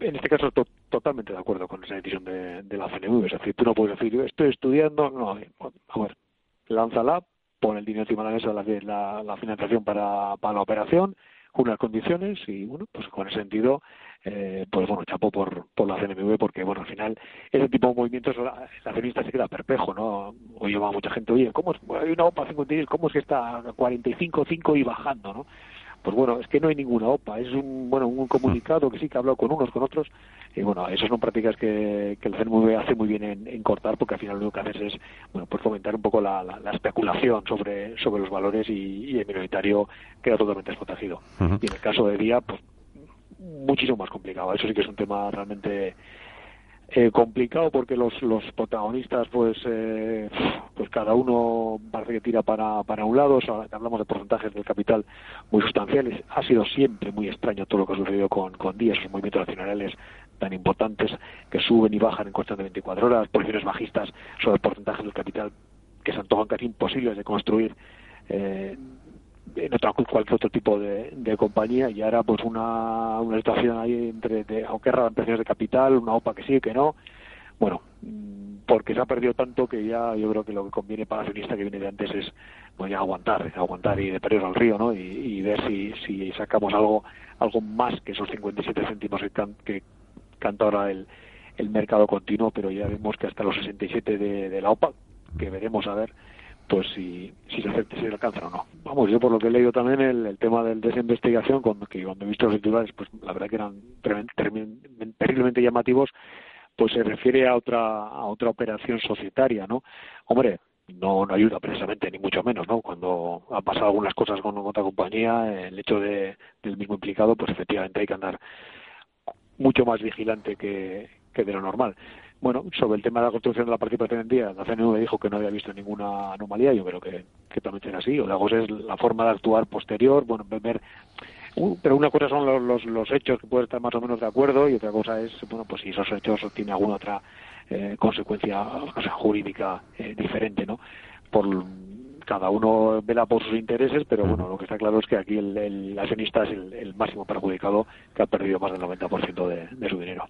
en este caso totalmente de acuerdo con esa decisión de, la CNV. Es decir, tú no puedes decir, estoy estudiando, no, a ver, lánzala, pon el dinero encima de la mesa, la, financiación para, para la operación, unas condiciones y, bueno, pues con ese sentido, eh, pues bueno, chapo por, por la CNMV porque, bueno, al final ese tipo de movimientos, la, accionista se queda perplejo, ¿no? Hoy va mucha gente, oye, ¿cómo es? Hay una OPA 56, ¿cómo es que está a 45.5 y bajando, no? Pues bueno, es que no hay ninguna OPA, es un, bueno, un comunicado que sí que ha hablado con unos, con otros, y bueno, esas son prácticas que, que el CNMV hace muy bien en, cortar, porque al final lo único que haces es, bueno, pues fomentar un poco la, especulación sobre, sobre los valores y, el minoritario queda totalmente desprotegido. Y en el caso de Día, pues muchísimo más complicado. Eso sí que es un tema realmente eh, complicado porque los, los protagonistas pues eh, pues cada uno parece que tira para, para un lado. Hablamos de porcentajes del capital muy sustanciales. Ha sido siempre muy extraño todo lo que ha sucedido con, con días esos movimientos nacionales tan importantes que suben y bajan en cuestión de 24 horas. Posiciones bajistas sobre porcentajes del capital que se antojan casi imposibles de construir eh, en otra cualquier otro tipo de, compañía y ahora pues una, una situación ahí entre de, aunque rara precios de capital una OPA que sí que no. Bueno mm, porque se ha perdido tanto que ya yo creo que lo que conviene para el accionista que viene de antes es pues ya aguantar aguantar y de perder al río no y, ver si, si sacamos algo algo más que esos 57 céntimos que, que canta ahora el, el mercado continuo pero ya vemos que hasta los 67 de, de la OPA que veremos a ver pues si, si se acepta, si se alcanza o no. Vamos, yo por lo que he leído también el, el tema del desinvestigación, cuando, que cuando he visto los titulares, pues la verdad que eran terriblemente llamativos, pues se refiere a otra, a otra operación societaria, ¿no? Hombre, no, no ayuda precisamente, ni mucho menos, ¿no? Cuando han pasado algunas cosas con otra compañía, el hecho de, del mismo implicado, pues efectivamente hay que andar mucho más vigilante que, que de lo normal. Bueno, sobre el tema de la construcción de la participación en día, la CNV dijo que no había visto ninguna anomalía, yo creo que, también será así. O la cosa es la forma de actuar posterior, bueno, ver pero una cosa son los, los, hechos que pueden estar más o menos de acuerdo y otra cosa es, bueno, pues si esos hechos tienen alguna otra eh, consecuencia jurídica eh, diferente, ¿no? Por cada uno vela por sus intereses, pero bueno, lo que está claro es que aquí el, el accionista es el, máximo perjudicado que ha perdido más del 90% de, de su dinero.